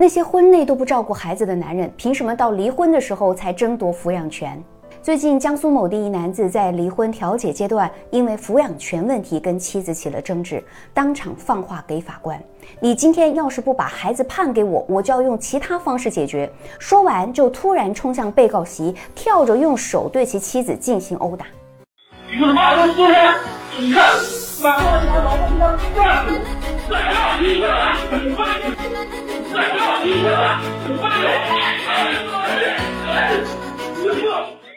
那些婚内都不照顾孩子的男人，凭什么到离婚的时候才争夺抚养权？最近，江苏某地一男子在离婚调解阶段，因为抚养权问题跟妻子起了争执，当场放话给法官：“你今天要是不把孩子判给我，我就要用其他方式解决。”说完，就突然冲向被告席，跳着用手对其妻子进行殴打。你说妈的说人，你看，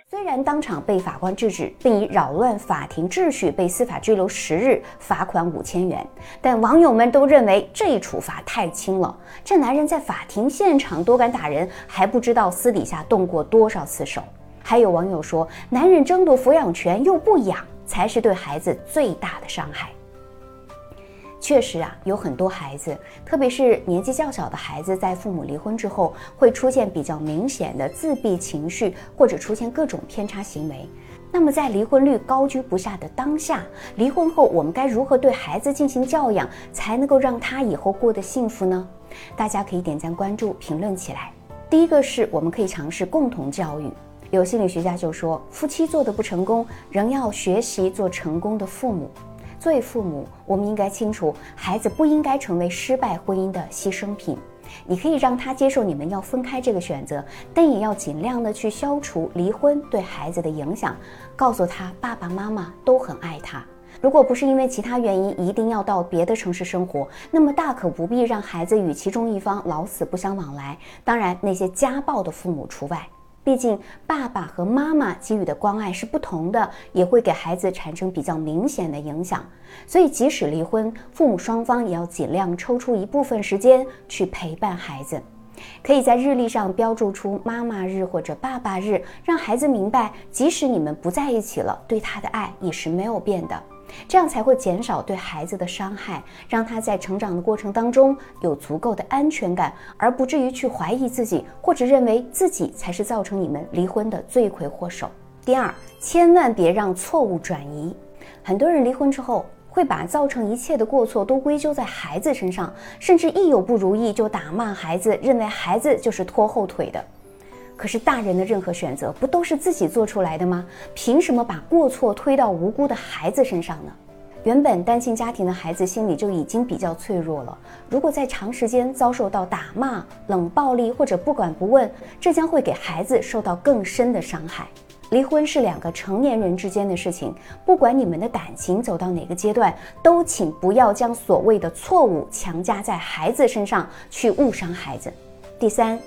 虽然当场被法官制止，并以扰乱法庭秩序被司法拘留十日、罚款五千元，但网友们都认为这一处罚太轻了。这男人在法庭现场都敢打人，还不知道私底下动过多少次手。还有网友说，男人争夺抚养权又不养，才是对孩子最大的伤害。确实啊，有很多孩子，特别是年纪较小的孩子，在父母离婚之后，会出现比较明显的自闭情绪，或者出现各种偏差行为。那么，在离婚率高居不下的当下，离婚后我们该如何对孩子进行教养，才能够让他以后过得幸福呢？大家可以点赞、关注、评论起来。第一个是我们可以尝试共同教育。有心理学家就说，夫妻做的不成功，仍要学习做成功的父母。作为父母，我们应该清楚，孩子不应该成为失败婚姻的牺牲品。你可以让他接受你们要分开这个选择，但也要尽量的去消除离婚对孩子的影响。告诉他，爸爸妈妈都很爱他。如果不是因为其他原因一定要到别的城市生活，那么大可不必让孩子与其中一方老死不相往来。当然，那些家暴的父母除外。毕竟，爸爸和妈妈给予的关爱是不同的，也会给孩子产生比较明显的影响。所以，即使离婚，父母双方也要尽量抽出一部分时间去陪伴孩子。可以在日历上标注出妈妈日或者爸爸日，让孩子明白，即使你们不在一起了，对他的爱也是没有变的。这样才会减少对孩子的伤害，让他在成长的过程当中有足够的安全感，而不至于去怀疑自己，或者认为自己才是造成你们离婚的罪魁祸首。第二，千万别让错误转移。很多人离婚之后，会把造成一切的过错都归咎在孩子身上，甚至一有不如意就打骂孩子，认为孩子就是拖后腿的。可是大人的任何选择不都是自己做出来的吗？凭什么把过错推到无辜的孩子身上呢？原本单亲家庭的孩子心里就已经比较脆弱了，如果在长时间遭受到打骂、冷暴力或者不管不问，这将会给孩子受到更深的伤害。离婚是两个成年人之间的事情，不管你们的感情走到哪个阶段，都请不要将所谓的错误强加在孩子身上，去误伤孩子。第三。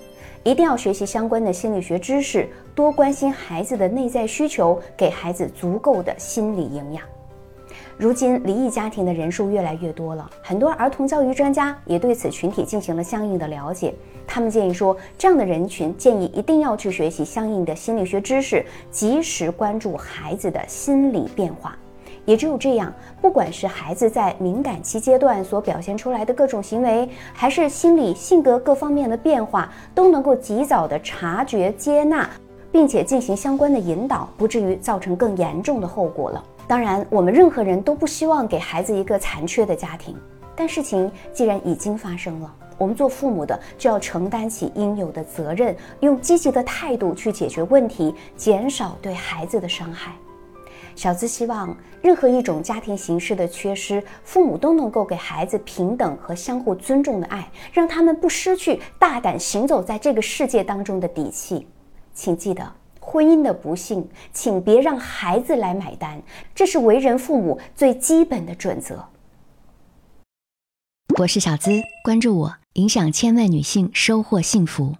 一定要学习相关的心理学知识，多关心孩子的内在需求，给孩子足够的心理营养。如今离异家庭的人数越来越多了，很多儿童教育专家也对此群体进行了相应的了解。他们建议说，这样的人群建议一定要去学习相应的心理学知识，及时关注孩子的心理变化。也只有这样，不管是孩子在敏感期阶段所表现出来的各种行为，还是心理性格各方面的变化，都能够及早的察觉、接纳，并且进行相关的引导，不至于造成更严重的后果了。当然，我们任何人都不希望给孩子一个残缺的家庭，但事情既然已经发生了，我们做父母的就要承担起应有的责任，用积极的态度去解决问题，减少对孩子的伤害。小资希望任何一种家庭形式的缺失，父母都能够给孩子平等和相互尊重的爱，让他们不失去大胆行走在这个世界当中的底气。请记得，婚姻的不幸，请别让孩子来买单，这是为人父母最基本的准则。我是小资，关注我，影响千万女性，收获幸福。